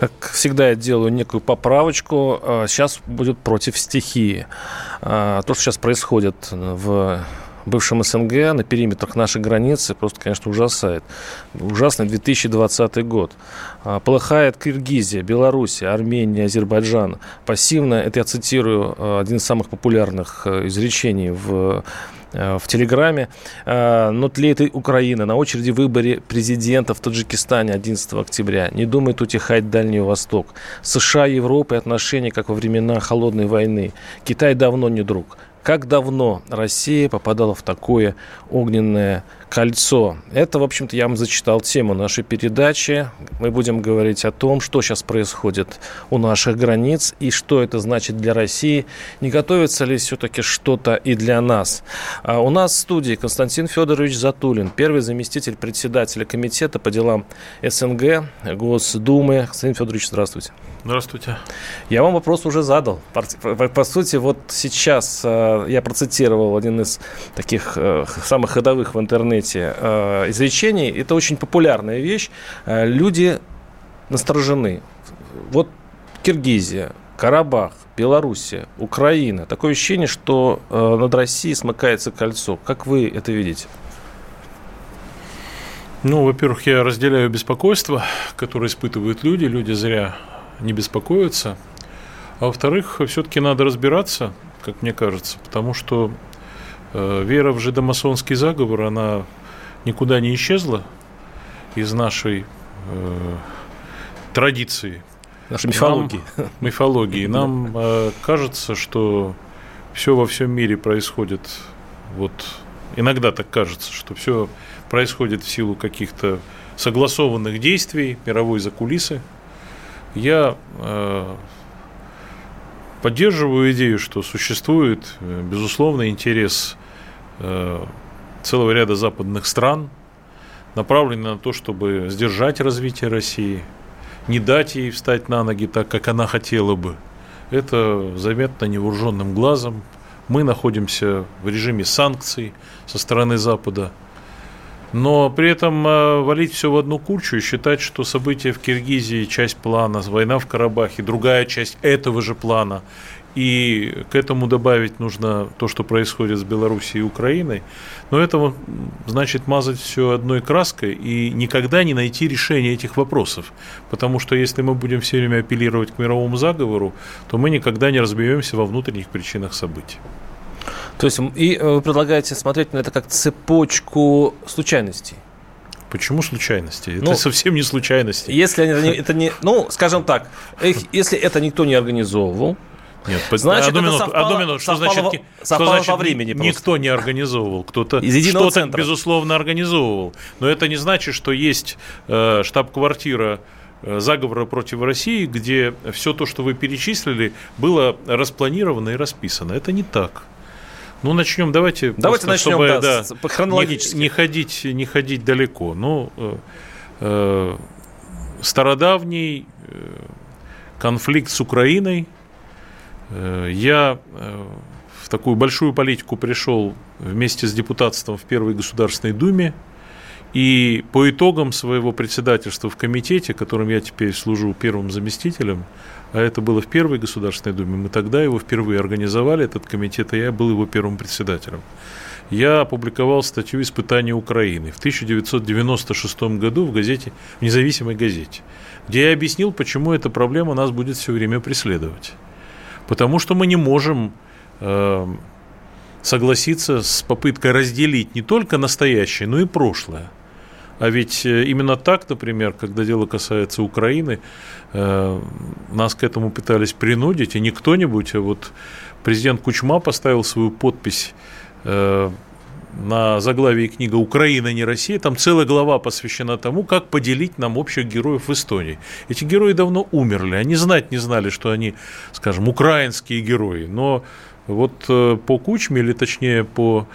Как всегда, я делаю некую поправочку. А, Сейчас будет против стихии. А, То, что сейчас происходит в бывшем СНГ, на периметрах нашей границы, просто, конечно, ужасает. Ужасный 2020 год. А, Полыхает Киргизия, Белоруссия, Армения, Азербайджан. Пассивно, это я цитирую один из самых популярных а, изречений в э, в Телеграме. А, Но тлеет и Украина. На очереди выборе президента в Таджикистане 11 октября. Не думает утихать Дальний Восток. США, Европа и отношения, как во времена Холодной войны. Китай давно не друг. Как давно Россия попадала в такое огненное кольцо? Это, в общем-то, я вам зачитал тему нашей передачи. Мы будем говорить о том, что сейчас происходит у наших границ и что это значит для России. Не готовится ли все-таки что-то и для нас? А у нас в студии Константин Федорович Затулин, первый заместитель председателя комитета по делам СНГ Госдумы. Константин Федорович, здравствуйте. Здравствуйте. Я вам вопрос уже задал. По, сути, вот сейчас э, я процитировал один из таких э, самых ходовых в интернете э, изречений. Это очень популярная вещь. Э, люди насторожены. Вот Киргизия, Карабах, Белоруссия, Украина. Такое ощущение, что э, над Россией смыкается кольцо. Как вы это видите? Ну, во-первых, я разделяю беспокойство, которое испытывают люди. Люди зря не беспокоятся. А во-вторых, все-таки надо разбираться, как мне кажется, потому что э, вера в жидомасонский заговор, она никуда не исчезла из нашей э, традиции. Наша мифология. Нам- мифологии. Нам э, кажется, что все во всем мире происходит вот иногда так кажется, что все происходит в силу каких-то согласованных действий мировой закулисы. Я э, поддерживаю идею, что существует, э, безусловно, интерес э, целого ряда западных стран, направленный на то, чтобы сдержать развитие России, не дать ей встать на ноги так, как она хотела бы. Это заметно невооруженным глазом. Мы находимся в режиме санкций со стороны Запада. Но при этом э, валить все в одну кучу и считать, что события в Киргизии часть плана, война в Карабахе другая часть этого же плана, и к этому добавить нужно то, что происходит с Белоруссией и Украиной, но это значит мазать все одной краской и никогда не найти решение этих вопросов. Потому что если мы будем все время апеллировать к мировому заговору, то мы никогда не разберемся во внутренних причинах событий. То есть и э, вы предлагаете смотреть на это как цепочку случайностей. Почему случайности? Это Ну, совсем не случайности. Если они- это не, это не- ну, скажем так, их- если это никто не организовывал, Нет, Значит, одну минуту, совпало- одну минуту. Что совпало значит, совпало что значит во времени просто. никто не организовывал? Кто-то что-то, центра. безусловно, организовывал. Но это не значит, что есть э, штаб-квартира э, заговора против России, где все то, что вы перечислили, было распланировано и расписано. Это не так. Ну, начнем, давайте. Давайте просто, начнем, чтобы, да, по- хронологически. Не, не ходить, не ходить далеко. Ну, э, э, стародавний э, конфликт с Украиной. Э, Я э, в такую большую политику пришел вместе с депутатством в Первой Государственной Думе. И по итогам своего председательства в комитете, которым я теперь служу первым заместителем, а это было в Первой Государственной Думе, мы тогда его впервые организовали, этот комитет, и я был его первым председателем. Я опубликовал статью «Испытания Украины» в 1996 году в газете, в независимой газете, где я объяснил, почему эта проблема нас будет все время преследовать. Потому что мы не можем э, согласиться с попыткой разделить не только настоящее, но и прошлое. А ведь э, именно так, например, когда дело касается Украины, э, нас к этому пытались принудить, и не кто-нибудь, а вот президент Кучма поставил свою подпись э, на заглавии книга «Украина, не Россия». Там целая глава посвящена тому, как поделить нам общих героев Эстонии. Эти герои давно умерли. Они знать не знали, что они, скажем, украинские герои. Но вот э, по Кучме, или точнее по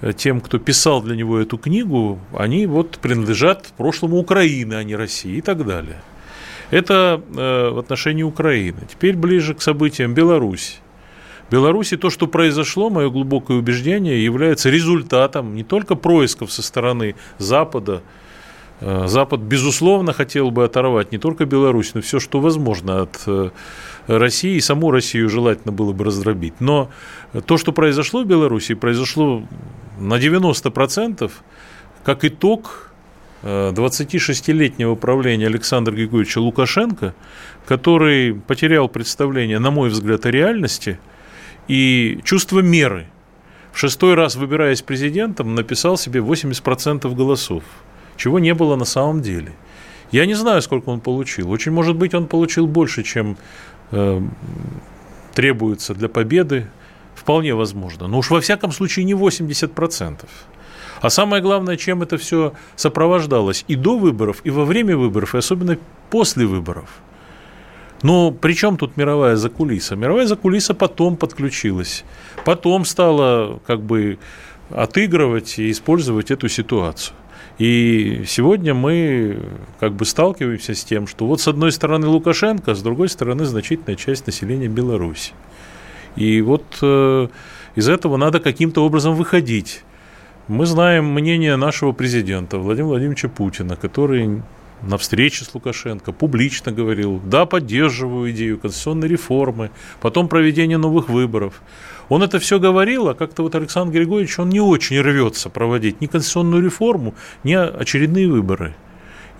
э, тем, кто писал для него эту книгу, они вот принадлежат прошлому Украины, а не России и так далее. Это э, в отношении Украины. Теперь ближе к событиям Беларусь. Беларуси то, что произошло, мое глубокое убеждение, является результатом не только происков со стороны Запада, э, Запад, безусловно, хотел бы оторвать не только Беларусь, но все, что возможно от э, России, и саму Россию желательно было бы раздробить. Но то, что произошло в Беларуси, произошло на 90% как итог 26-летнего правления Александра Григорьевича Лукашенко, который потерял представление, на мой взгляд, о реальности и чувство меры. В шестой раз, выбираясь президентом, написал себе 80% голосов, чего не было на самом деле. Я не знаю, сколько он получил. Очень может быть, он получил больше, чем э, требуется для победы. Вполне возможно. Но уж во всяком случае не 80%. А самое главное, чем это все сопровождалось и до выборов, и во время выборов, и особенно после выборов. Но при чем тут мировая закулиса? Мировая закулиса потом подключилась, потом стала как бы отыгрывать и использовать эту ситуацию. И сегодня мы как бы сталкиваемся с тем, что вот с одной стороны Лукашенко, а с другой стороны значительная часть населения Беларуси. И вот э, из этого надо каким-то образом выходить. Мы знаем мнение нашего президента Владимира Владимировича Путина, который на встрече с Лукашенко публично говорил, да, поддерживаю идею конституционной реформы, потом проведение новых выборов. Он это все говорил, а как-то вот Александр Григорьевич, он не очень рвется проводить ни конституционную реформу, ни очередные выборы.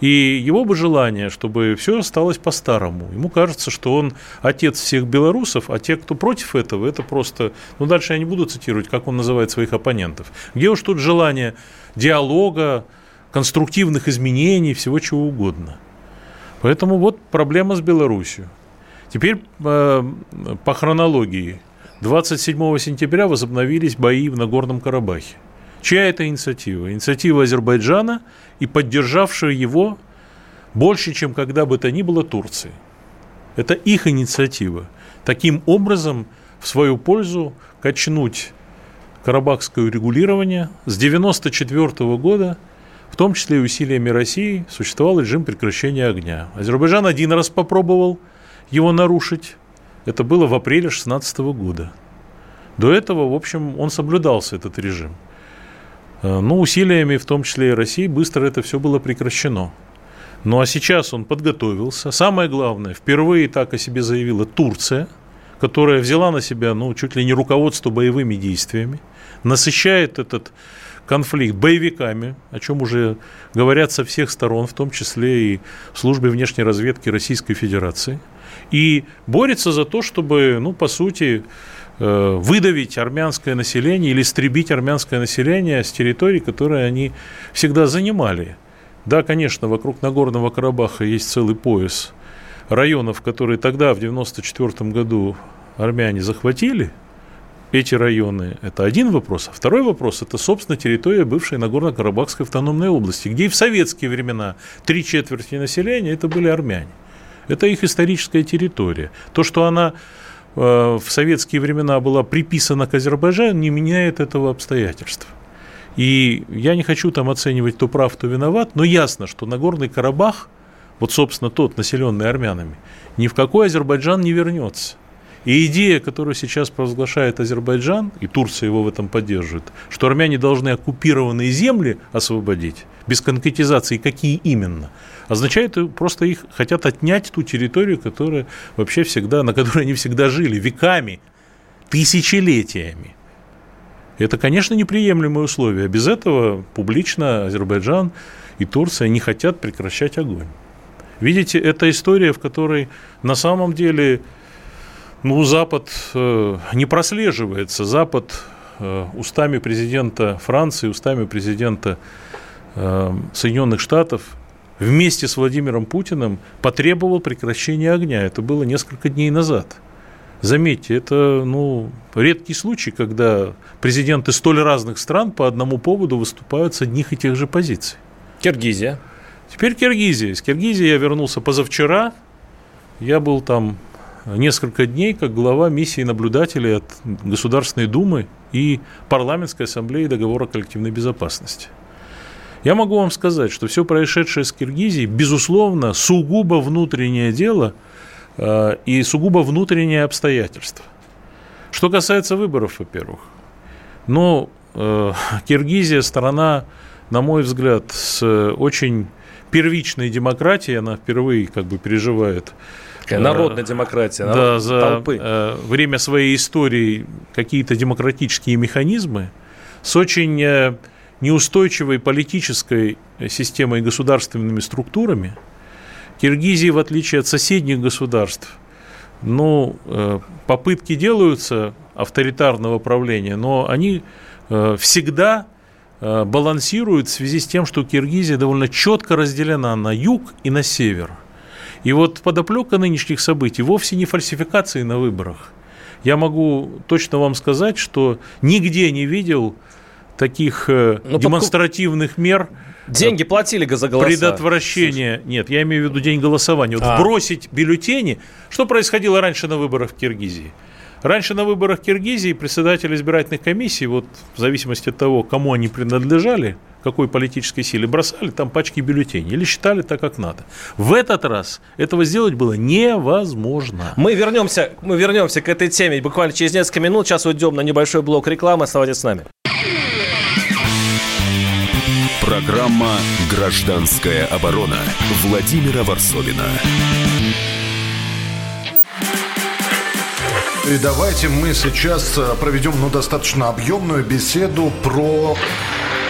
И его бы желание, чтобы все осталось по-старому. Ему кажется, что он отец всех белорусов, а те, кто против этого, это просто... Ну, дальше я не буду цитировать, как он называет своих оппонентов. Где уж тут желание диалога, конструктивных изменений, всего чего угодно. Поэтому вот проблема с Беларусью. Теперь э, по хронологии. 27 сентября возобновились бои в Нагорном Карабахе. Чья это инициатива? Инициатива Азербайджана и поддержавшая его больше, чем когда бы то ни было Турции. Это их инициатива. Таким образом, в свою пользу качнуть карабахское регулирование. С 1994 года, в том числе и усилиями России, существовал режим прекращения огня. Азербайджан один раз попробовал его нарушить. Это было в апреле 2016 года. До этого, в общем, он соблюдался, этот режим. Э, Но ну, усилиями, в том числе и России, быстро это все было прекращено. Ну а сейчас он подготовился. Самое главное, впервые так о себе заявила Турция, которая взяла на себя, ну, чуть ли не руководство боевыми действиями, насыщает этот конфликт боевиками, о чем уже говорят со всех сторон, в том числе и в службе внешней разведки Российской Федерации, и борется за то, чтобы, ну, по сути, Э, выдавить армянское население или истребить армянское население с территорий, которые они всегда занимали. Да, конечно, вокруг Нагорного Карабаха есть целый пояс районов, которые тогда, в 1994 году, армяне захватили, эти районы, это один вопрос. А второй вопрос, это, собственно, территория бывшей Нагорно-Карабахской автономной области, где и в советские времена три четверти населения это были армяне. Это их историческая территория. То, что она Э, в советские времена была приписана к Азербайджану, не меняет этого обстоятельства. И я не хочу там оценивать, кто прав, кто виноват, но ясно, что Нагорный Карабах, вот, собственно, тот, населенный армянами, ни в какой Азербайджан не вернется. И идея, которую сейчас провозглашает Азербайджан, и Турция его в этом поддерживает, что армяне должны оккупированные земли освободить, без конкретизации, какие именно, означает просто их хотят отнять ту территорию, которая вообще всегда, на которой они всегда жили, веками, тысячелетиями. Это, конечно, неприемлемые условия. Без этого публично Азербайджан и Турция не хотят прекращать огонь. Видите, это история, в которой на самом деле ну, Запад э, не прослеживается. Запад э, устами президента Франции, устами президента э, Соединенных Штатов вместе с Владимиром Путиным потребовал прекращения огня. Это было несколько дней назад. Заметьте, это ну, редкий случай, когда президенты столь разных стран по одному поводу выступают с одних и тех же позиций. Киргизия. Теперь Киргизия. Из Киргизии я вернулся позавчера. Я был там несколько дней как глава миссии наблюдателей от Государственной Думы и Парламентской Ассамблеи Договора коллективной безопасности. Я могу вам сказать, что все происшедшее с Киргизией, безусловно, сугубо внутреннее дело э, и сугубо внутреннее обстоятельство. Что касается выборов, во-первых, но э, Киргизия страна, на мой взгляд, с очень первичной демократией, она впервые как бы переживает народная демократия, народ, да, за толпы. Э, время своей истории какие-то демократические механизмы с очень э, неустойчивой политической системой и государственными структурами. Киргизии, в отличие от соседних государств, ну, э, попытки делаются авторитарного правления, но они всегда балансируют в связи с тем, что Киргизия довольно четко разделена на юг и на север – и вот подоплека нынешних событий вовсе не фальсификации на выборах. Я могу точно вам сказать, что нигде не видел таких э, ну, демонстративных мер. Деньги платили за голоса. Предотвращение. Нет, я имею в виду день голосования. Вот а. бросить бюллетени. Что происходило раньше на выборах в Киргизии? Раньше на выборах Киргизии председатели избирательных комиссий, вот в зависимости от того, кому они принадлежали, какой политической силе, бросали там пачки бюллетеней или считали так, как надо. В этот раз этого сделать было невозможно. Мы вернемся, мы вернемся к этой теме буквально через несколько минут. Сейчас уйдем на небольшой блок рекламы. Оставайтесь с нами. Программа «Гражданская оборона» Владимира Варсовина. И давайте мы сейчас э, проведем ну, достаточно объемную беседу про...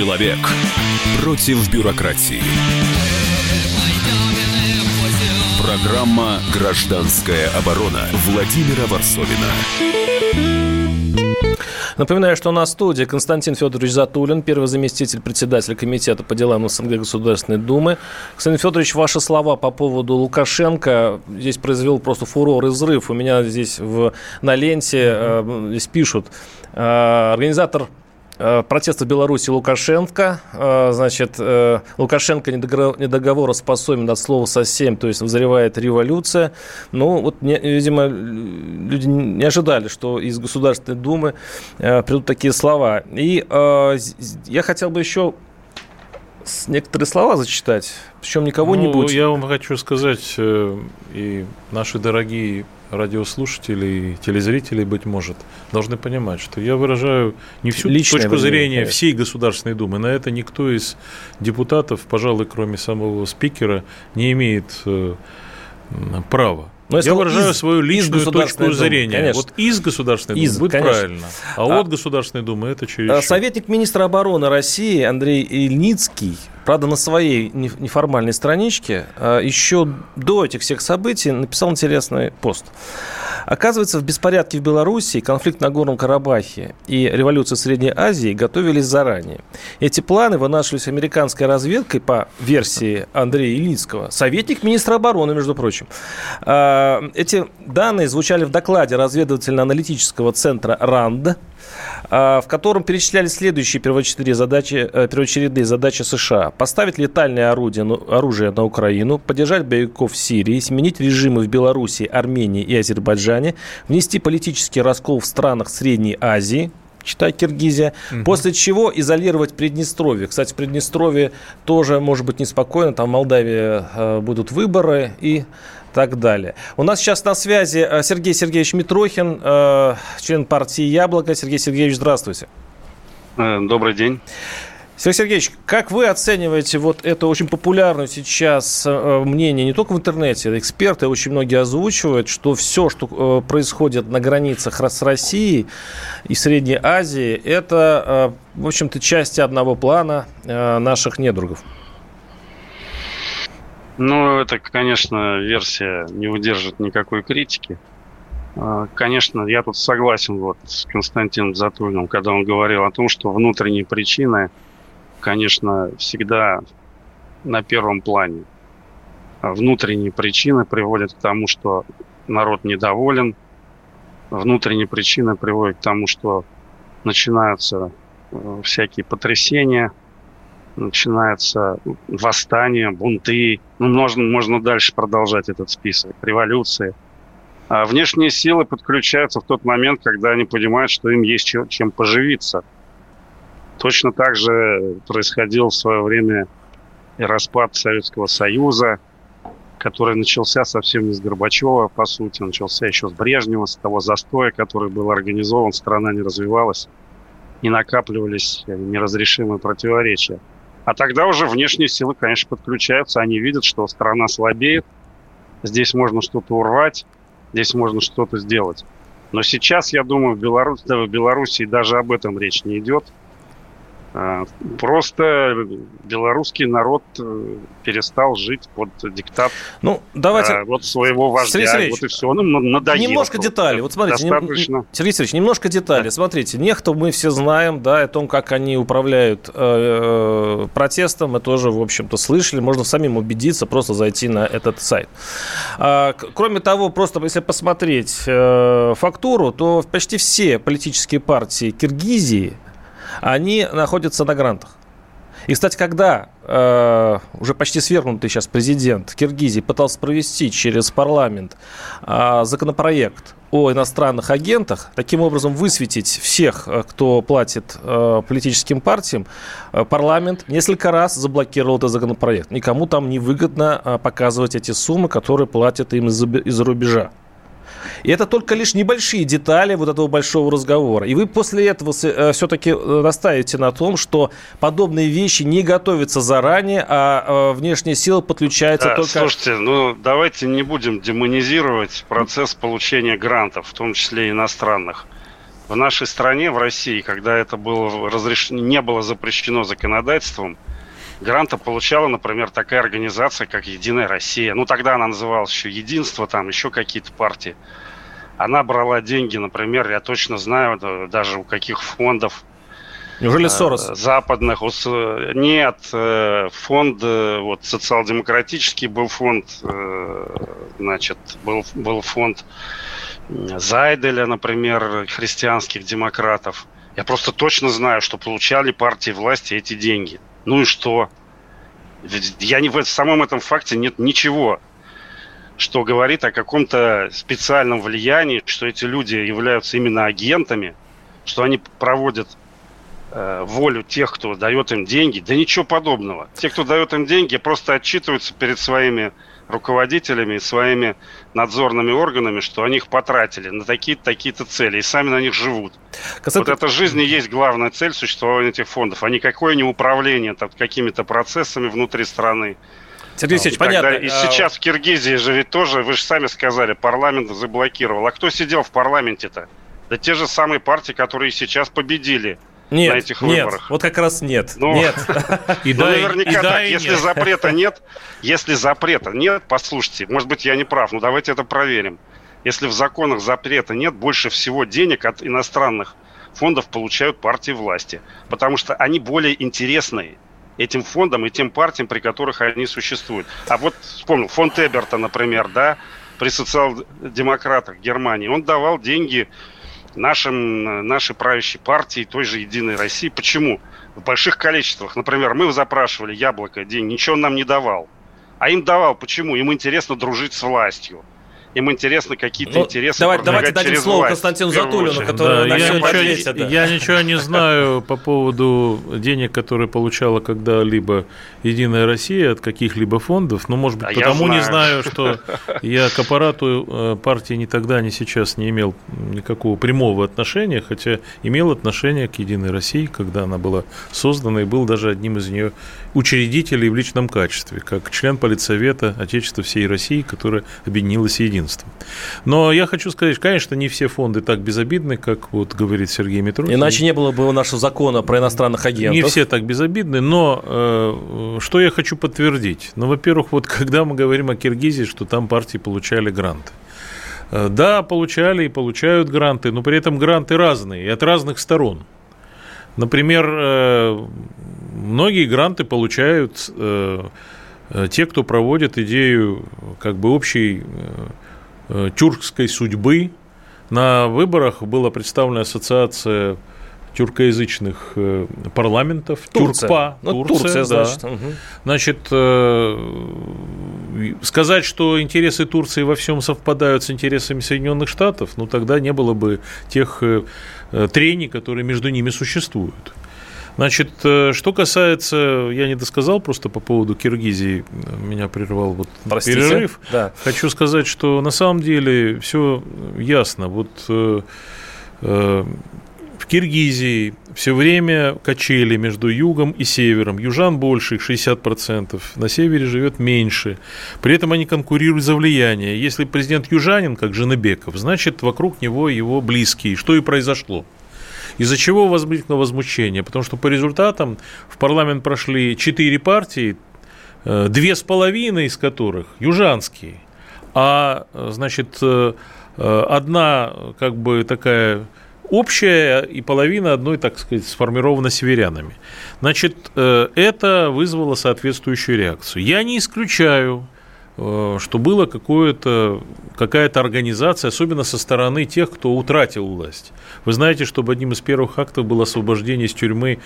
Человек против бюрократии. Программа «Гражданская оборона» Владимира Варсовина. Напоминаю, что у нас в студии Константин Федорович Затулин, первый заместитель председателя Комитета по делам СНГ Государственной Думы. Константин Федорович, ваши слова по поводу Лукашенко здесь произвел просто фурор и взрыв. У меня здесь в, на ленте э, здесь пишут. Э, организатор протеста в Беларуси Лукашенко. Э, значит, э, Лукашенко недоговороспособен от слова совсем, то есть взрывает революция. Ну, вот, видимо, люди не ожидали, что из Государственной Думы придут такие слова. И я хотел бы еще некоторые слова зачитать, причем не кого-нибудь. Ну, я вам хочу сказать, и наши дорогие радиослушатели и телезрители, быть может, должны понимать, что я выражаю не всю Личное точку зрения конечно. всей Государственной Думы. На это никто из депутатов, пожалуй, кроме самого спикера, не имеет э, права. Но я выражаю из, свою личную точку думы, зрения. Конечно. Вот из Государственной из, Думы будет конечно. правильно, а, а от Государственной Думы это через. А советник министра обороны России Андрей Ильницкий правда, на своей неформальной страничке а, еще до этих всех событий написал интересный пост. Оказывается, в беспорядке в Беларуси, конфликт на Горном Карабахе и революция в Средней Азии готовились заранее. Эти планы вынашивались американской разведкой по версии Андрея Ильницкого, советник министра обороны, между прочим. А, эти данные звучали в докладе разведывательно-аналитического центра РАНД, в котором перечислялись следующие первоочередные задачи, э, первоочередные задачи США. Поставить летальное орудие, оружие на Украину, поддержать боевиков в Сирии, сменить режимы в Беларуси, Армении и Азербайджане, внести политический раскол в странах Средней Азии, читай Киргизия, угу. после чего изолировать Приднестровье. Кстати, в Приднестровье тоже может быть неспокойно, там в Молдавии э, будут выборы и так далее. У нас сейчас на связи э, Сергей Сергеевич Митрохин, э, член партии «Яблоко». Сергей Сергеевич, здравствуйте. Э, добрый день. Сергей Сергеевич, как вы оцениваете вот это очень популярное сейчас мнение не только в интернете, эксперты очень многие озвучивают, что все, что происходит на границах с Россией и Средней Азией, это, в общем-то, части одного плана наших недругов? Ну, это, конечно, версия не выдержит никакой критики. Конечно, я тут согласен вот с Константином Затулиным, когда он говорил о том, что внутренние причины – конечно, всегда на первом плане. Внутренние причины приводят к тому, что народ недоволен. Внутренние причины приводят к тому, что начинаются э, всякие потрясения, начинается восстание, бунты. Ну, можно, можно дальше продолжать этот список. Революции. А внешние силы подключаются в тот момент, когда они понимают, что им есть чем, чем поживиться – Точно так же происходил в свое время и распад Советского Союза, который начался совсем не с Горбачева, по сути, начался еще с Брежнева, с того застоя, который был организован, страна не развивалась, и накапливались неразрешимые противоречия. А тогда уже внешние силы, конечно, подключаются, они видят, что страна слабеет, здесь можно что-то урвать, здесь можно что-то сделать. Но сейчас, я думаю, в, Беларусь, да, в Белоруссии даже об этом речь не идет – просто белорусский народ э, перестал жить под диктат ну, давайте... а, вот своего вождя. Сергей вот и все, он им надоело. Немножко деталей. Вот смотрите, достаточно... Нем... Сергей Сергеевич, немножко деталей. Да. Смотрите, нехто мы все знаем, да, о том, как они управляют э, э, протестом, мы тоже, в общем-то, слышали. Можно самим убедиться, просто зайти на этот сайт. А, кроме того, просто если посмотреть э, фактуру, то почти все политические партии Киргизии – они находятся на грантах. И, кстати, когда э, уже почти свергнутый сейчас президент Киргизии пытался провести через парламент э, законопроект о иностранных агентах, таким образом высветить всех, э, кто платит э, политическим партиям, э, парламент несколько раз заблокировал этот законопроект. Никому там не выгодно э, показывать эти суммы, которые платят им из-за из рубежа. И это только лишь небольшие детали вот этого большого разговора. И вы после этого э, все-таки э, настаиваете на том, что подобные вещи не готовятся заранее, а э, внешние силы подключаются да, только... Слушайте, ну давайте не будем демонизировать процесс получения грантов, в том числе иностранных. В нашей стране, в России, когда это было разреш... не было запрещено законодательством, гранта получала, например, такая организация, как «Единая Россия». Ну, тогда она называлась еще «Единство», там еще какие-то партии. Она брала деньги, например, я точно знаю, даже у каких фондов. Неужели э, Сорос? Западных. Нет, э, фонд, э, вот социал-демократический был фонд, значит, был, был фонд Зайделя, например, христианских демократов. Я просто точно знаю, что получали партии власти эти деньги. Ну и что? Я не в самом этом факте нет ничего что говорит о каком-то специальном влиянии, что эти люди являются именно агентами, что они проводят э, волю тех, кто дает им деньги. Да ничего подобного. Те, кто дает им деньги, просто отчитываются перед своими руководителями и своими надзорными органами, что они их потратили на такие-то такие-то цели и сами на них живут. Касательно... Вот эта жизнь и есть главная цель существования этих фондов, а никакое не управление там, какими-то процессами внутри страны. Сергей Алексеевич, понятно. И а сейчас в Киргизии же ведь тоже, вы же сами сказали, парламент заблокировал. А кто сидел в парламенте-то? Да те же самые партии, которые сейчас победили нет, на этих нет, выборах. Вот как раз нет. Ну, нет. И ну, наверняка так. Если запрета нет, если запрета нет, послушайте, может быть, я не прав, но давайте это проверим. Если в законах запрета нет, больше всего денег от иностранных фондов получают партии власти. Потому что они более интересные этим фондам и тем партиям, при которых они существуют. А вот вспомнил, фонд Эберта, например, да, при социал-демократах Германии, он давал деньги нашим, нашей правящей партии, той же «Единой России». Почему? В больших количествах. Например, мы запрашивали «Яблоко» день, ничего он нам не давал. А им давал. Почему? Им интересно дружить с властью. Им интересны какие-то ну, интересы. Давайте, давайте дадим слово власть, Константину Затулину, который да, на я, ничего, ответит, да. я ничего не знаю по поводу денег, которые получала когда-либо Единая Россия от каких-либо фондов. Ну, может быть, а потому знаю. не знаю, что я к аппарату э, партии ни тогда, ни сейчас не имел никакого прямого отношения, хотя имел отношение к Единой России, когда она была создана, и был даже одним из нее учредителей в личном качестве, как член Политсовета Отечества всей России, которая объединилась единством. Но я хочу сказать, конечно, не все фонды так безобидны, как вот говорит Сергей Митрохин. Иначе не было бы нашего закона про иностранных агентов. Не все так безобидны, но э, что я хочу подтвердить? Ну, во-первых, вот когда мы говорим о Киргизии, что там партии получали гранты. Э, да, получали и получают гранты, но при этом гранты разные и от разных сторон. Например, э, многие гранты получают э, те, кто проводит идею как бы общей тюркской судьбы. На выборах была представлена ассоциация тюркоязычных э, парламентов. Турция. Тюркпа. Ну, Турция, Турция значит. Угу. Значит, э, сказать, что интересы Турции во всем совпадают с интересами Соединенных Штатов, ну, тогда не было бы тех э, трений, которые между ними существуют. Значит, что касается, я не досказал просто по поводу Киргизии, меня прервал вот Простите? перерыв. Да. Хочу сказать, что на самом деле все ясно. Вот Киргизии все время качели между югом и севером. Южан больше, их 60%, на севере живет меньше. При этом они конкурируют за влияние. Если президент южанин, как Женебеков, значит, вокруг него его близкие, что и произошло. Из-за чего возникло возмущение? Потому что по результатам в парламент прошли четыре партии, э, две с половиной из которых южанские, а, значит, э, э, одна как бы такая общая и половина одной, так сказать, сформирована северянами. Значит, э, это вызвало соответствующую реакцию. Я не исключаю, э, что было какое-то, какая-то организация, особенно со стороны тех, кто утратил власть. Вы знаете, что одним из первых актов было освобождение из тюрьмы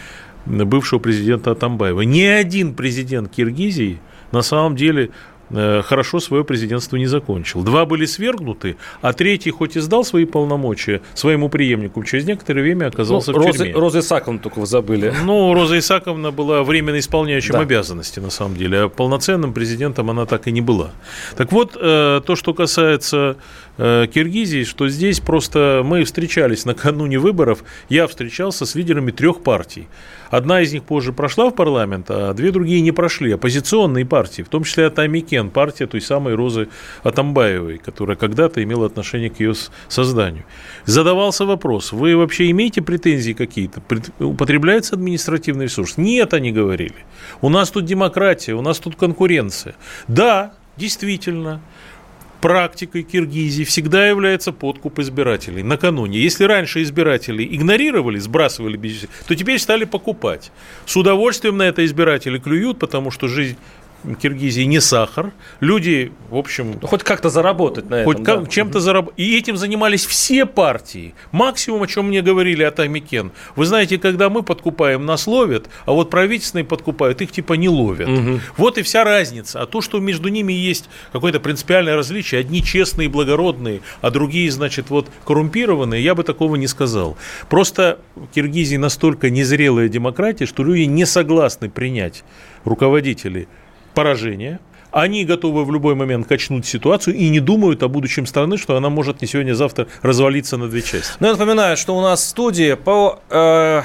бывшего президента Атамбаева. Ни один президент Киргизии на самом деле Э, хорошо свое президентство не закончил. Два были свергнуты, а третий хоть и сдал свои полномочия своему преемнику, через некоторое время оказался ну, в Роза, тюрьме. Роза Исаковна только вы забыли. Ну, Роза Исаковна была временно исполняющим да. обязанности, на самом деле, а полноценным президентом она так и не была. Так вот, э, то, что касается э, Киргизии, что здесь просто мы встречались накануне выборов, я встречался с лидерами трех партий. Одна из них позже прошла в парламент, а две другие не прошли. Оппозиционные партии, в том числе Атамикен, партия той самой Розы Атамбаевой, которая когда-то имела отношение к ее созданию. Задавался вопрос, вы вообще имеете претензии какие-то? Употребляется административный ресурс? Нет, они говорили. У нас тут демократия, у нас тут конкуренция. Да, действительно, практикой Киргизии всегда является подкуп избирателей накануне. Если раньше избиратели игнорировали, сбрасывали бюджет, то теперь стали покупать. С удовольствием на это избиратели клюют, потому что жизнь Киргизии не сахар. Люди, в общем... Ну, хоть как-то заработать на этом. Хоть да. чем-то заработать. И этим занимались все партии. Максимум, о чем мне говорили от Амикен. Вы знаете, когда мы подкупаем, нас ловят, а вот правительственные подкупают, их типа не ловят. Угу. Вот и вся разница. А то, что между ними есть какое-то принципиальное различие, одни честные и благородные, а другие, значит, вот коррумпированные, я бы такого не сказал. Просто в Киргизии настолько незрелая демократия, что люди не согласны принять руководителей поражение, они готовы в любой момент качнуть ситуацию и не думают о будущем страны, что она может не сегодня, а завтра развалиться на две части. Ну, я напоминаю, что у нас в студии по, э,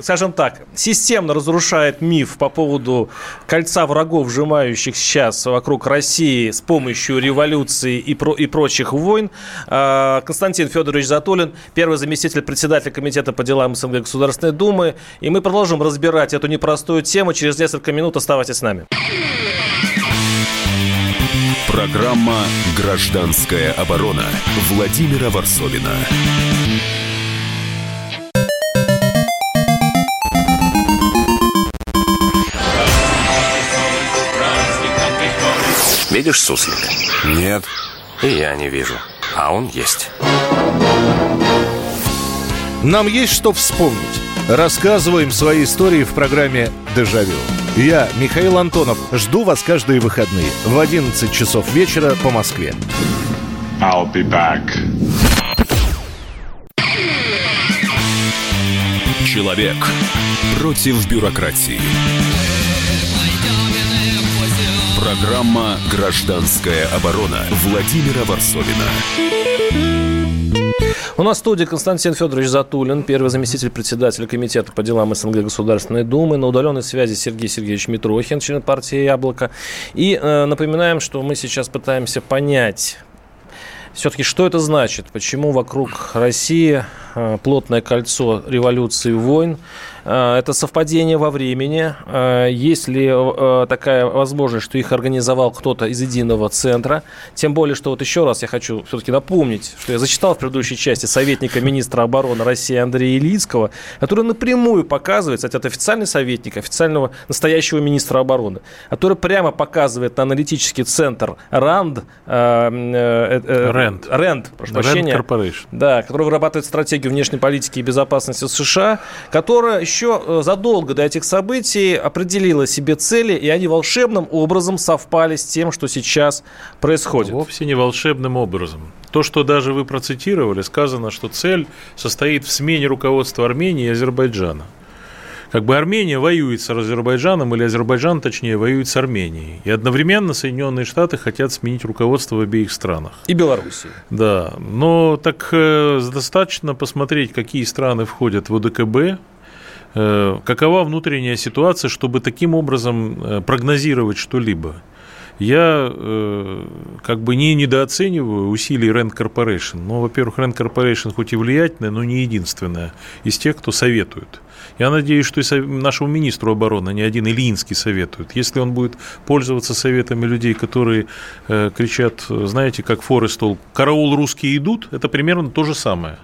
скажем так, системно разрушает миф по поводу кольца врагов, сжимающих сейчас вокруг России с помощью революции и, про, и прочих войн. Э, Константин Федорович Затулин, первый заместитель председателя Комитета по делам СНГ Государственной Думы. И мы продолжим разбирать эту непростую тему. Через несколько минут оставайтесь с нами. Программа «Гражданская оборона» Владимира Варсовина. Видишь суслика? Нет. И я не вижу. А он есть. Нам есть что вспомнить. Рассказываем свои истории в программе «Дежавю». Я, Михаил Антонов, жду вас каждые выходные в 11 часов вечера по Москве. I'll be back. Человек против бюрократии. Программа «Гражданская оборона» Владимира Варсовина. У нас в студии Константин Федорович Затулин, первый заместитель председателя Комитета по делам СНГ Государственной Думы. На удаленной связи Сергей Сергеевич Митрохин, член партии «Яблоко». И э, напоминаем, что мы сейчас пытаемся понять, все-таки что это значит? Почему вокруг России э, плотное кольцо революции и войн? Э, это совпадение во времени. Э, есть ли такая возможность, что их организовал кто-то из единого центра? Тем более, что вот еще раз я хочу все-таки напомнить, что я зачитал в предыдущей части советника министра обороны России Андрея Ильицкого, который напрямую показывает, кстати, это официальный советник, официального настоящего министра обороны, который прямо показывает на аналитический центр РАНД, Рэнд. Рэнд, прошу прощения. Да, который вырабатывает стратегию внешней политики и безопасности США, которая еще э, задолго до этих событий определила себе цели, и они волшебным образом совпали с тем, что сейчас происходит. Вовсе не волшебным образом. То, что даже вы процитировали, сказано, что цель состоит в смене руководства Армении и Азербайджана как бы Армения воюет с Азербайджаном, или Азербайджан, точнее, воюет с Арменией. И одновременно Соединенные Штаты хотят сменить руководство в обеих странах. И Белоруссии. Да, но так э, достаточно посмотреть, какие страны входят в ОДКБ, какова внутренняя ситуация, чтобы таким образом э, прогнозировать что-либо. Я э, как бы не недооцениваю усилий Rand Corporation. Но, во-первых, Rand Corporation хоть и влиятельная, но не единственная из тех, кто советует. Я надеюсь, что и нашему министру обороны не один Ильинский советует. Если он будет пользоваться советами людей, которые э, кричат, знаете, как Форестол, «караул, русские идут», это примерно то же самое.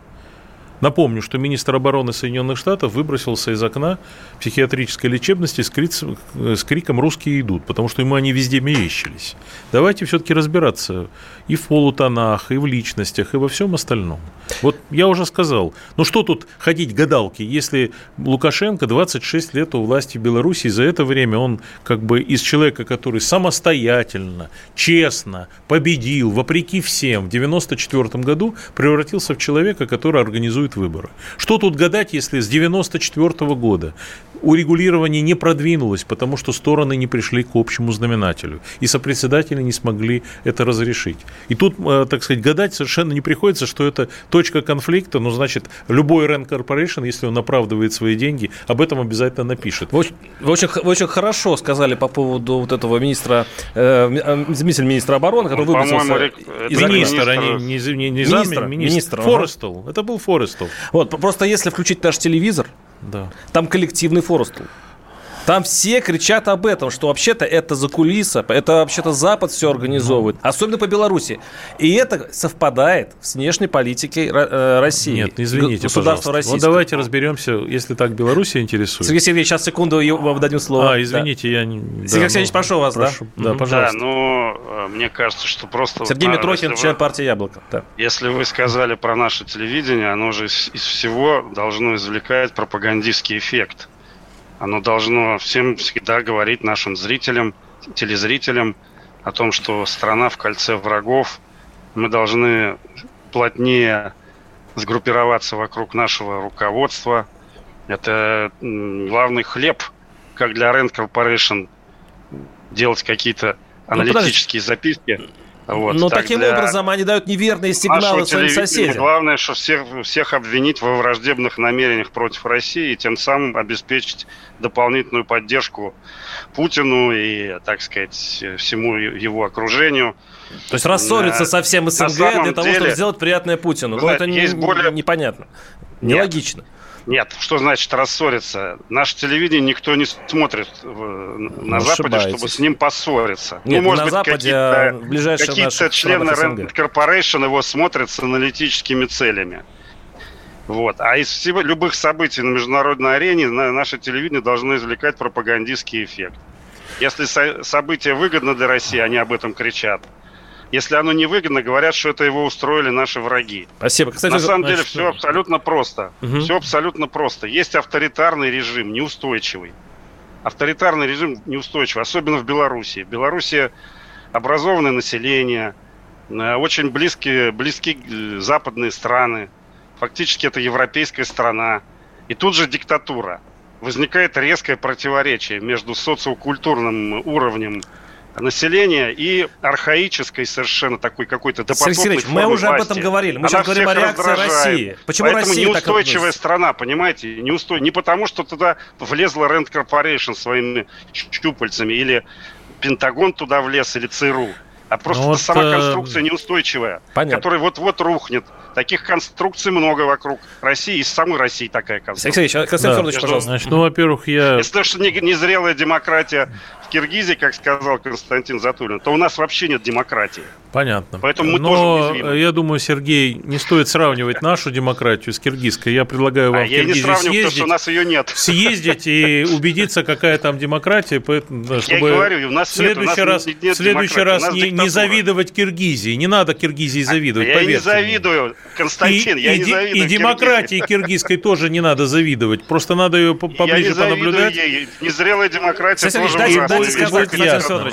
Напомню, что министр обороны Соединенных Штатов выбросился из окна психиатрической лечебности с, криц, с криком «русские идут», потому что ему они везде мерещились. Давайте все-таки разбираться и в полутонах, и в личностях, и во всем остальном. Вот я уже сказал, ну что тут ходить гадалки, если Лукашенко 26 лет у власти Беларуси, за это время он как бы из человека, который самостоятельно, честно победил, вопреки всем, в 94 году превратился в человека, который организует выборы. Что тут гадать, если с 94 года урегулирование не продвинулось, потому что стороны не пришли к общему знаменателю, и сопредседатели не смогли это разрешить. И тут, э, так сказать, гадать совершенно не приходится, что это точка конфликта, ну, значит, любой Rand Corporation, если он оправдывает свои деньги, об этом обязательно напишет. Вы очень, вы очень, вы очень хорошо сказали по поводу вот этого министра, э, э заместителя министра обороны, который ну, выбросился из Министр, а не, не, не, не министр, министр. министр. Форестел. Это был Форестел. Вот, просто если включить наш телевизор, да. Там коллективный Форестл. Там все кричат об этом, что вообще-то это за кулиса, это вообще-то Запад все организовывает, особенно по Беларуси. И это совпадает с внешней политикой э, России. Нет, извините, государства России. Вот давайте разберемся, если так Белоруссия интересует. Сергей Сергеевич, сейчас секунду, вам дадим слово. А, извините, да. я не... Сергей да, Сергеевич, ну, прошу вас, прошу. да? Да, пожалуйста. Да, ну, э, мне кажется, что просто... Сергей вот, Митрохин, член вы... партии «Яблоко». Да. Если вы сказали про наше телевидение, оно же из, из всего должно извлекать пропагандистский эффект. Оно должно всем всегда говорить нашим зрителям, телезрителям о том, что страна в кольце врагов. Мы должны плотнее сгруппироваться вокруг нашего руководства. Это главный хлеб, как для Rand Corporation, делать какие-то ну, аналитические ну, записки. Вот, Но таким для... образом они дают неверные сигналы своим соседям. Главное, что всех, всех обвинить во враждебных намерениях против России и тем самым обеспечить дополнительную поддержку Путину и, так сказать, всему его окружению. То есть рассориться со всем СНГ для того, деле, чтобы сделать приятное Путину. Но это не, более... непонятно. Нелогично. Нет. Нет, что значит рассориться? Наше телевидение никто не смотрит на Западе, чтобы с ним поссориться. Нет, ну, может на быть, Западе, какие-то, какие-то члены Rand Corporation его смотрят с аналитическими целями. Вот. А из всего, любых событий на международной арене на, наше телевидение должно извлекать пропагандистский эффект. Если со- событие выгодно для России, они об этом кричат. Если оно невыгодно, говорят, что это его устроили наши враги. Спасибо. Кстати, На самом значит, деле все абсолютно просто. Угу. Все абсолютно просто. Есть авторитарный режим, неустойчивый. Авторитарный режим неустойчивый, особенно в Беларуси. В Беларуси образованное население, Э, очень близкие, близкие э, западные страны. Фактически это европейская страна. И тут же диктатура. Возникает резкое противоречие между социокультурным уровнем населения и архаической совершенно такой какой-то допотопной Сергей мы уже власти. об этом говорили. Мы Она сейчас говорим о реакции раздражает. России. Почему Поэтому Россия неустойчивая так страна, понимаете? Неустой... Не потому, что туда влезла Rand Corporation своими щупальцами, или Пентагон туда влез, или ЦРУ. А просто вот, сама э, конструкция неустойчивая, Понятно. которая вот-вот рухнет. Таких конструкций много вокруг России, и самой России такая конструкция. Сергей Алексеевич, Константин да. пожалуйста. Значит, ну, во-первых, я... Если что незрелая демократия Киргизии, как сказал Константин Затулин, то у нас вообще нет демократии. Понятно. Поэтому мы Но тоже уязвимы. я думаю, Сергей, не стоит сравнивать нашу демократию с киргизской. Я предлагаю вам а в я не сравниваю, съездить, потому что у нас ее нет. Съездить и убедиться, какая там демократия, поэтому, чтобы я говорю, у нас в следующий нет, раз, нет, нет следующий раз не, не завидовать Киргизии. Не надо Киргизии завидовать, а, Я не завидую, Константин, и, я и, не завидую И демократии киргизской тоже не надо завидовать. Просто надо ее поближе понаблюдать. Незрелая демократия тоже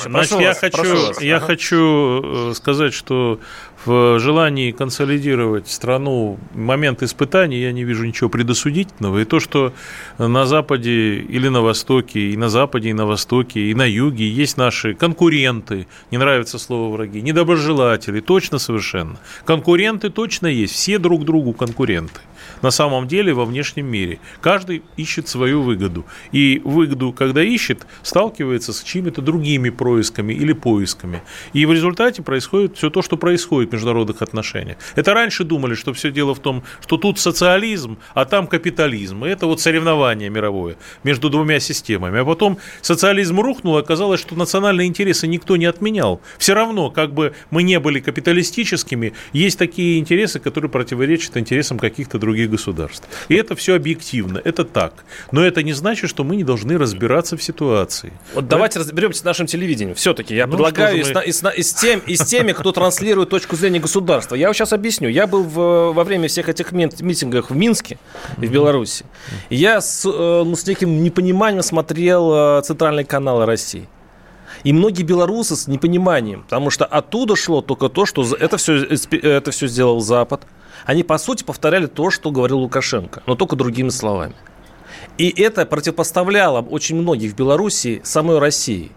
Значит, я хочу, я хочу сказать, что в желании консолидировать страну момент испытаний я не вижу ничего предосудительного. И то, что на Западе или на Востоке, и на Западе, и на Востоке, и на Юге есть наши конкуренты, не нравится слово враги, недоброжелатели, точно совершенно. Конкуренты точно есть, все друг другу конкуренты на самом деле во внешнем мире. Каждый ищет свою выгоду. И выгоду, когда ищет, сталкивается с чьими-то другими происками или поисками. И в результате происходит все то, что происходит в международных отношениях. Это раньше думали, что все дело в том, что тут социализм, а там капитализм. И это вот соревнование мировое между двумя системами. А потом социализм рухнул, оказалось, что национальные интересы никто не отменял. Все равно, как бы мы не были капиталистическими, есть такие интересы, которые противоречат интересам каких-то других государств. И это все объективно, это так. Но это не значит, что мы не должны разбираться в ситуации. Вот да? давайте разберемся с нашим телевидением. Все-таки я ну, предлагаю и, мы... и, с, и, с тем, и с теми, кто транслирует точку зрения государства. Я сейчас объясню. Я был в, во время всех этих митингов в Минске, в Беларуси. И я с, э, ну, с неким непониманием смотрел э, центральные каналы России. И многие белорусы с непониманием, потому что оттуда шло только то, что это все, это все сделал Запад, они, по сути, повторяли то, что говорил Лукашенко, но только другими словами. И это противопоставляло очень многих в Беларуси самой России.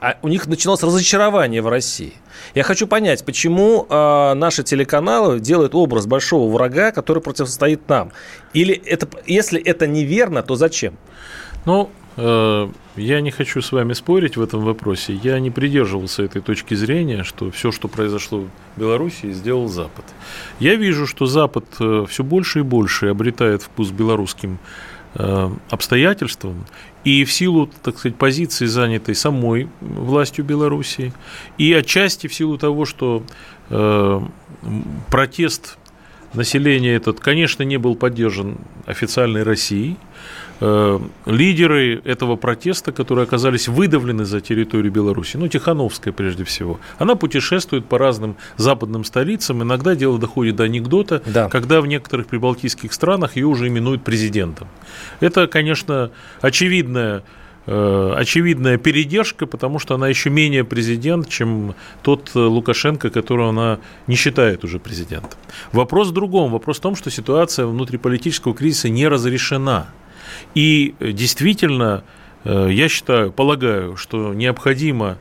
А у них начиналось разочарование в России. Я хочу понять, почему э, наши телеканалы делают образ большого врага, который противостоит нам. Или это, если это неверно, то зачем? Ну, Э, я не хочу с вами спорить в этом вопросе. Я не придерживался этой точки зрения, что все, что произошло в Беларуси, сделал Запад. Я вижу, что Запад э, все больше и больше обретает вкус белорусским э, обстоятельствам и в силу, так сказать, позиции, занятой самой властью Беларуси, и отчасти в силу того, что протест населения этот, конечно, не был поддержан официальной Россией, Э, лидеры этого протеста, которые оказались выдавлены за территорию Беларуси, ну, Тихановская прежде всего, она путешествует по разным западным столицам, иногда дело доходит до анекдота, да. когда в некоторых прибалтийских странах ее уже именуют президентом. Это, конечно, очевидная э, очевидная передержка, потому что она еще менее президент, чем тот Лукашенко, которого она не считает уже президентом. Вопрос в другом. Вопрос в том, что ситуация внутриполитического кризиса не разрешена. И э, действительно, э, я считаю, полагаю, что необходимо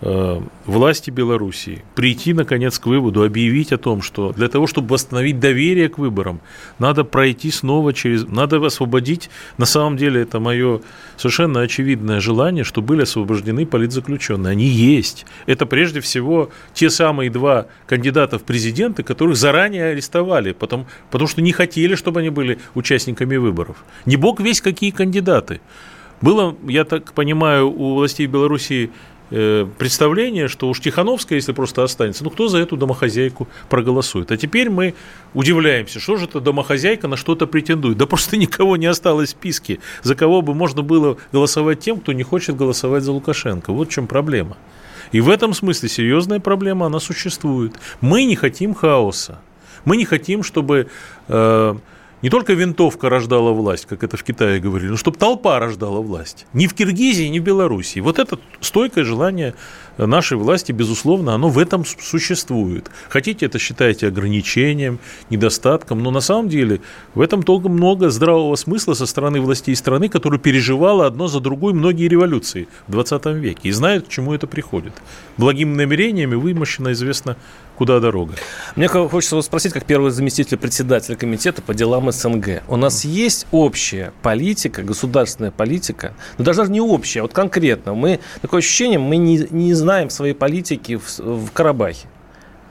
власти Белоруссии прийти, наконец, к выводу, объявить о том, что для того, чтобы восстановить доверие к выборам, надо пройти снова через... Надо освободить, на самом деле, это мое совершенно очевидное желание, что были освобождены политзаключенные. Они есть. Это прежде всего те самые два кандидата в президенты, которых заранее арестовали, потому, потому что не хотели, чтобы они были участниками выборов. Не бог весь какие кандидаты. Было, я так понимаю, у властей Белоруссии Э, представление, что уж Тихановская, если просто останется, ну кто за эту домохозяйку проголосует? А теперь мы удивляемся, что же эта домохозяйка на что-то претендует. Да просто никого не осталось в списке, за кого бы можно было голосовать тем, кто не хочет голосовать за Лукашенко. Вот в чем проблема. И в этом смысле серьезная проблема, она существует. Мы не хотим хаоса. Мы не хотим, чтобы э, не только винтовка рождала власть, как это в Китае говорили, но чтобы толпа рождала власть. Ни в Киргизии, ни в Белоруссии. Вот это стойкое желание нашей власти, безусловно, оно в этом существует. Хотите, это считайте ограничением, недостатком, но на самом деле в этом только много здравого смысла со стороны властей страны, которая переживала одно за другой многие революции в 20 веке и знает, к чему это приходит. Благими намерениями вымощена известно куда дорога. Мне хочется вас спросить, как первый заместитель председателя комитета по делам СНГ. У нас есть общая политика, государственная политика, но даже не общая, а вот конкретно. Мы, такое ощущение, мы не, не знаем своей политики в, в Карабахе.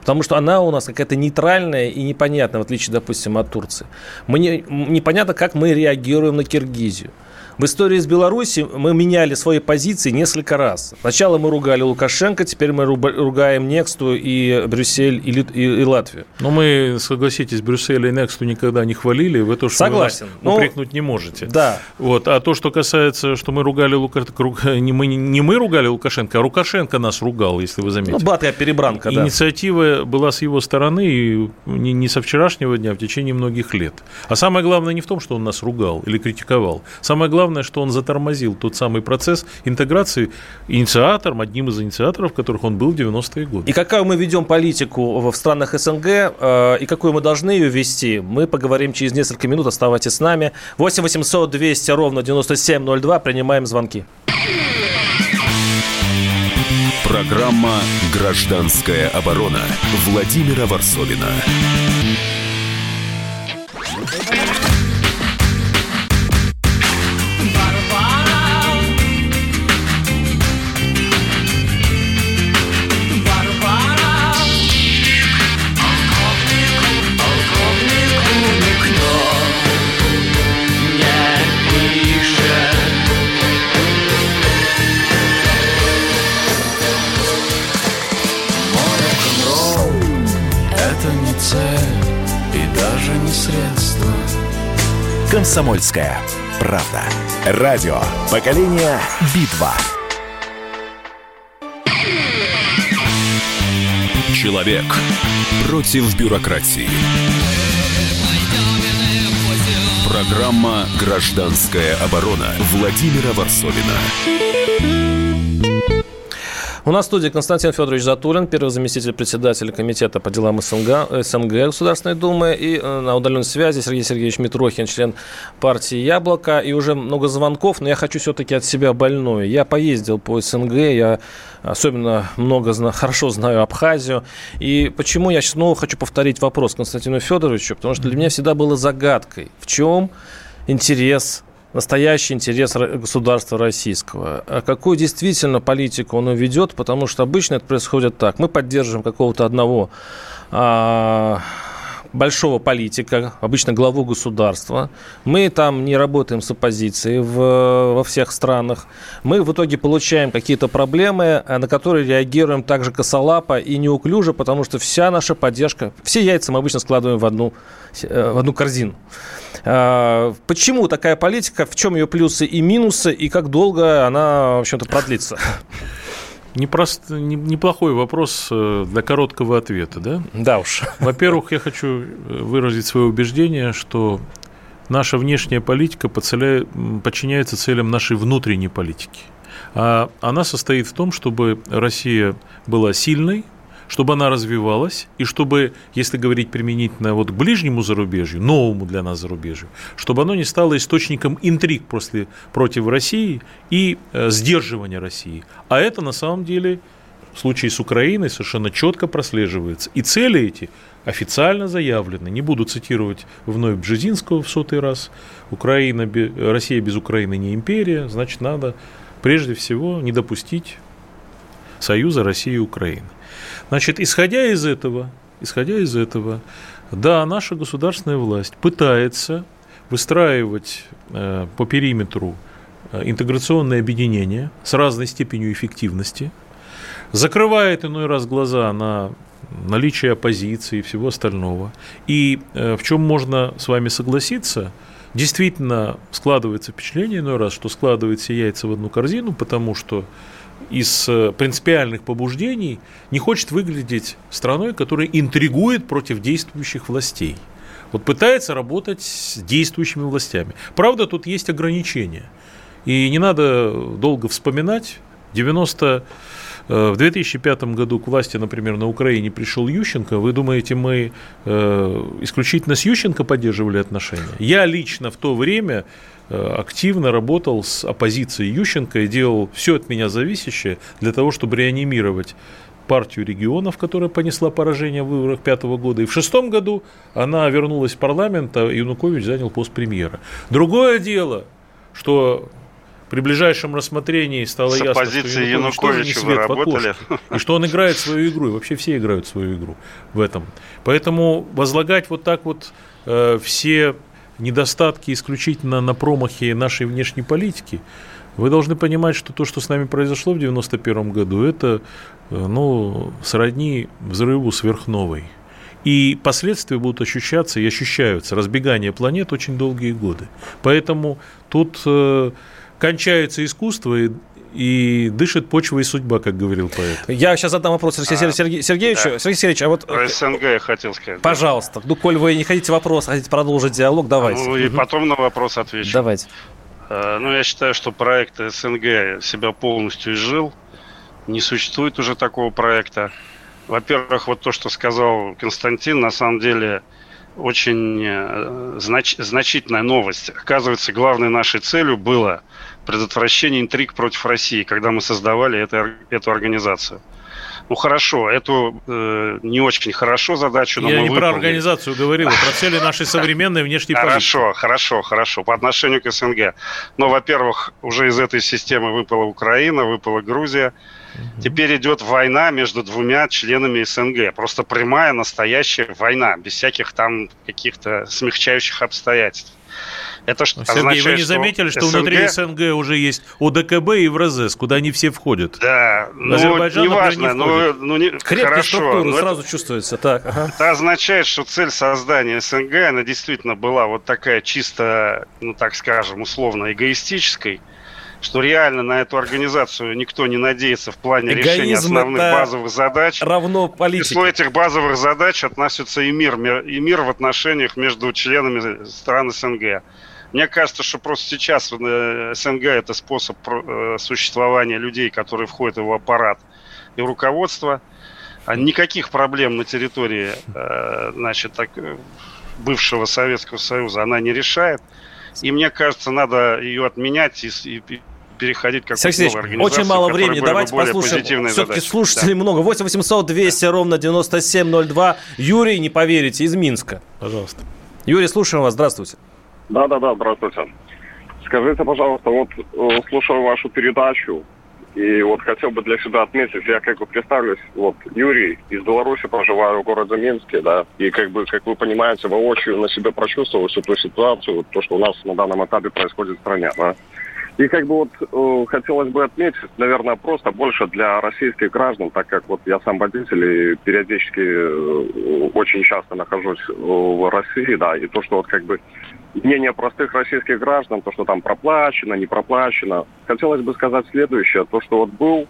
Потому что она у нас какая-то нейтральная и непонятная, в отличие, допустим, от Турции. Мы не, непонятно, как мы реагируем на Киргизию. В истории с Беларусью мы меняли свои позиции несколько раз. Сначала мы ругали Лукашенко, теперь мы ругаем Нексту и Брюссель и, и, и Латвию. Но мы, согласитесь, Брюссель и Нексту никогда не хвалили. Вы то, что Согласен. вы нас упрекнуть не можете. Да. Вот. А то, что касается, что мы ругали Лукашенко, не мы, не мы ругали Лукашенко, а Лукашенко нас ругал, если вы заметили. Ну, батая перебранка, да. Инициатива была с его стороны и не, не со вчерашнего дня, а в течение многих лет. А самое главное не в том, что он нас ругал или критиковал. Самое главное главное, что он затормозил тот самый процесс интеграции инициатором, одним из инициаторов, которых он был в 90-е годы. И какую мы ведем политику в странах СНГ, э, и какую мы должны ее вести, мы поговорим через несколько минут. Оставайтесь с нами. 8 800 200 ровно 9702. Принимаем звонки. Программа «Гражданская оборона» Владимира Варсовина. «Комсомольская правда». Радио «Поколение Битва». Человек против бюрократии. Программа «Гражданская оборона» Владимира Варсовина. У нас в студии Константин Федорович Затулин, первый заместитель председателя комитета по делам СНГ, СНГ Государственной Думы. И э, на удаленной связи Сергей Сергеевич Митрохин, член партии «Яблоко». И уже много звонков, но я хочу все-таки от себя больное. Я поездил по СНГ, я особенно много хорошо знаю Абхазию. И почему я снова хочу повторить вопрос Константину Федоровичу, потому что для меня всегда было загадкой, в чем интерес настоящий интерес государства российского. А какую действительно политику он ведет, потому что обычно это происходит так. Мы поддерживаем какого-то одного а, большого политика, обычно главу государства. Мы там не работаем с оппозицией в, во всех странах. Мы в итоге получаем какие-то проблемы, а, на которые реагируем также косолапо и неуклюже, потому что вся наша поддержка, все яйца мы обычно складываем в одну, э, в одну корзину. А, почему такая политика, в чем ее плюсы и минусы, и как долго она, в общем-то, продлится? Непрост, неплохой вопрос э, для короткого ответа, да? Да уж. Во-первых, я хочу э, выразить свое убеждение, что наша внешняя политика подчиняется целям нашей внутренней политики. А она состоит в том, чтобы Россия была сильной, чтобы она развивалась, и чтобы, если говорить применительно вот к ближнему зарубежью, новому для нас зарубежью, чтобы оно не стало источником интриг после, против России и э, сдерживания России. А это на самом деле в случае с Украиной совершенно четко прослеживается. И цели эти официально заявлены. Не буду цитировать вновь Бжезинского в сотый раз. Украина, Россия без Украины не империя, значит, надо прежде всего не допустить союза России и Украины. Значит, исходя из этого, исходя из этого, да, наша государственная власть пытается выстраивать э, по периметру э, интеграционное объединение с разной степенью эффективности, закрывает иной раз глаза на наличие оппозиции и всего остального. И э, в чем можно с вами согласиться, действительно складывается впечатление иной раз, что складывает все яйца в одну корзину, потому что из э, принципиальных побуждений не хочет выглядеть страной, которая интригует против действующих властей. Вот пытается работать с действующими властями. Правда, тут есть ограничения. И не надо долго вспоминать. 90 э, в 2005 году к власти, например, на Украине пришел Ющенко. Вы думаете, мы э, исключительно с Ющенко поддерживали отношения? Я лично в то время активно работал с оппозицией Ющенко и делал все от меня зависящее для того, чтобы реанимировать партию регионов, которая понесла поражение в выборах пятого года. И в шестом году она вернулась в парламент, а Янукович занял пост премьера. Другое дело, что при ближайшем рассмотрении стало С ясно, что Янукович тоже не свет в окошке, и что он играет свою игру, и вообще все играют свою игру в этом. Поэтому возлагать вот так вот э, все недостатки исключительно на промахе нашей внешней политики, вы должны понимать, что то, что с нами произошло в 91 году, это э, ну, сродни взрыву сверхновой. И последствия будут ощущаться и ощущаются. Разбегание планет очень долгие годы. Поэтому тут э, кончается искусство и, и дышит почва и судьба, как говорил поэт. Я сейчас задам вопрос Сергею А, Сергею Сергеевичу. да. Сергей Сергеевич, а вот, Про СНГ я хотел сказать. да. пожалуйста, ну, коль вы не хотите вопрос, хотите продолжить диалог, давайте. Ну и Мгм. потом на вопрос отвечу. Давайте. Э, Ну, я считаю, что проект СНГ себя полностью изжил. Не существует уже такого проекта. Во-первых, вот то, что сказал Константин, на самом деле очень э, знач- значительная новость. Оказывается, главной нашей целью было предотвращение интриг против России, когда мы создавали это, эту организацию. Ну хорошо, эту э, не очень хорошо задачу, но Я мы не про выполнили. организацию говорил, а про цели нашей современной внешней политики. Хорошо, хорошо, хорошо. По отношению к СНГ. Но, во-первых, уже из этой системы выпала Украина, выпала Грузия. Теперь идет война между двумя членами СНГ. Просто прямая, настоящая война, без всяких там каких-то смягчающих обстоятельств. Это что Сергей, означает, вы не заметили, что внутри СНГ уже есть ОДКБ и ВРЗС, куда они все входят? Да, ну, Азербайджан, неважно, например, не ну, входит. ну, не, Крепкие хорошо. структуры но это- сразу чувствуется. Так, ага. Это означает, что цель создания СНГ, она действительно была вот такая чисто, ну так скажем, условно эгоистической, что реально на эту организацию никто не надеется в плане решения Эгоизм основных это базовых задач. Равно политике. числу этих базовых задач относится и мир, и мир в отношениях между членами стран СНГ. Мне кажется, что просто сейчас э, СНГ это способ э, существования людей, которые входят в его аппарат и руководство. А никаких проблем на территории э, значит, так, бывшего Советского Союза она не решает. И мне кажется, надо ее отменять и, и переходить к какой-то Сергей новой Сергеевич, организации, очень мало времени. Давайте послушаем. Все-таки слушателей Да. много. 8 800 200 ровно 9702. Юрий, не поверите, из Минска. Пожалуйста. Юрий, слушаем вас. Здравствуйте. Да-да-да, здравствуйте. Скажите, пожалуйста, вот э, слушаю вашу передачу, и вот хотел бы для себя отметить, я как бы представлюсь, вот Юрий из Беларуси, проживаю в городе Минске, да, и как бы, как вы понимаете, воочию на себе прочувствовал всю ту ситуацию, вот то, что у нас на данном этапе происходит в стране, да. И как бы вот э, хотелось бы отметить, наверное, просто больше для российских граждан, так как вот я сам водитель и периодически э, очень часто нахожусь э, в России, да, и то, что вот как бы мнение простых российских граждан, то, что там проплачено, не проплачено. Хотелось бы сказать следующее, то, что вот был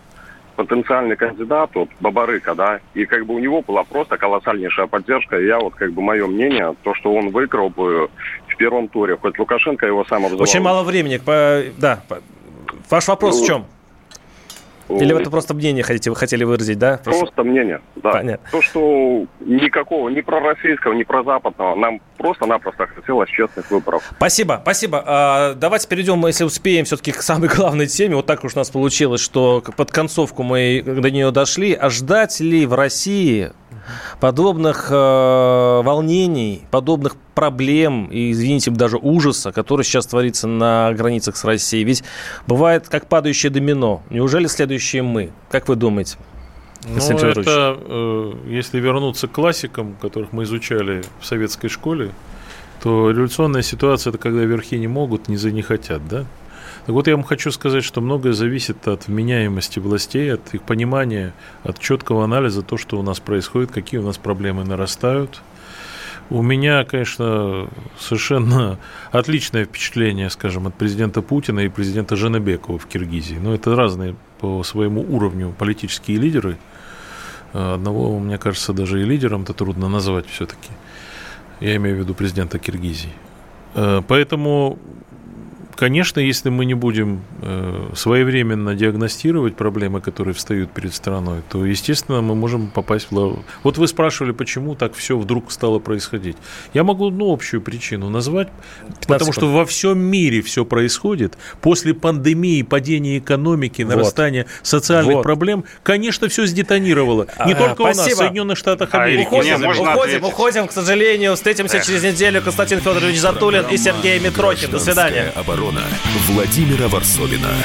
потенциальный кандидат, вот Бабарыка, да, и как бы у него была просто колоссальнейшая поддержка, и я вот как бы мое мнение, то, что он выиграл бы в первом туре, хоть Лукашенко его сам обзывал. Очень мало времени. По- Да. Ваш вопрос в Ну, чем? Или вы это просто мнение хотите, вы хотели выразить, да? Просто мнение, да. Понятно. То, что никакого, ни пророссийского, ни прозападного, нам просто-напросто хотелось честных выборов. Спасибо, спасибо. А, давайте перейдем, если успеем, все-таки к самой главной теме. Вот так уж у нас получилось, что под концовку мы до нее дошли. А ждать ли в России подобных э, волнений, подобных проблем и, извините, даже ужаса, который сейчас творится на границах с Россией? Ведь бывает как падающее домино. Неужели следующие мы? Как вы думаете? Ну, это, э, если вернуться к классикам, которых мы изучали в советской школе, то революционная ситуация – это когда верхи не могут, низы не хотят, да? Так вот, я вам хочу сказать, что многое зависит от вменяемости властей, от их понимания, от четкого анализа то, что у нас происходит, какие у нас проблемы нарастают. У меня, конечно, совершенно отличное впечатление, скажем, от президента Путина и президента Женебекова в Киргизии. Но это разные по своему уровню политические лидеры. Одного, мне кажется, даже и лидером-то трудно назвать все-таки. Я имею в виду президента Киргизии. Э, поэтому Конечно, если мы не будем э, своевременно диагностировать проблемы, которые встают перед страной, то, естественно, мы можем попасть в лову. Вот вы спрашивали, почему так все вдруг стало происходить. Я могу одну общую причину назвать, потому что во всем мире все происходит. После пандемии, падения экономики, нарастания вот. социальных вот. проблем, конечно, все сдетонировало. Не а, только спасибо. у нас, в Соединенных Штатах а, Америки. Уходим, не, уходим, ответить. уходим, к сожалению. Встретимся Эх. через неделю. Константин Федорович Затулин и Сергей Митрохин. До свидания. Оборона Владимира Варсовина.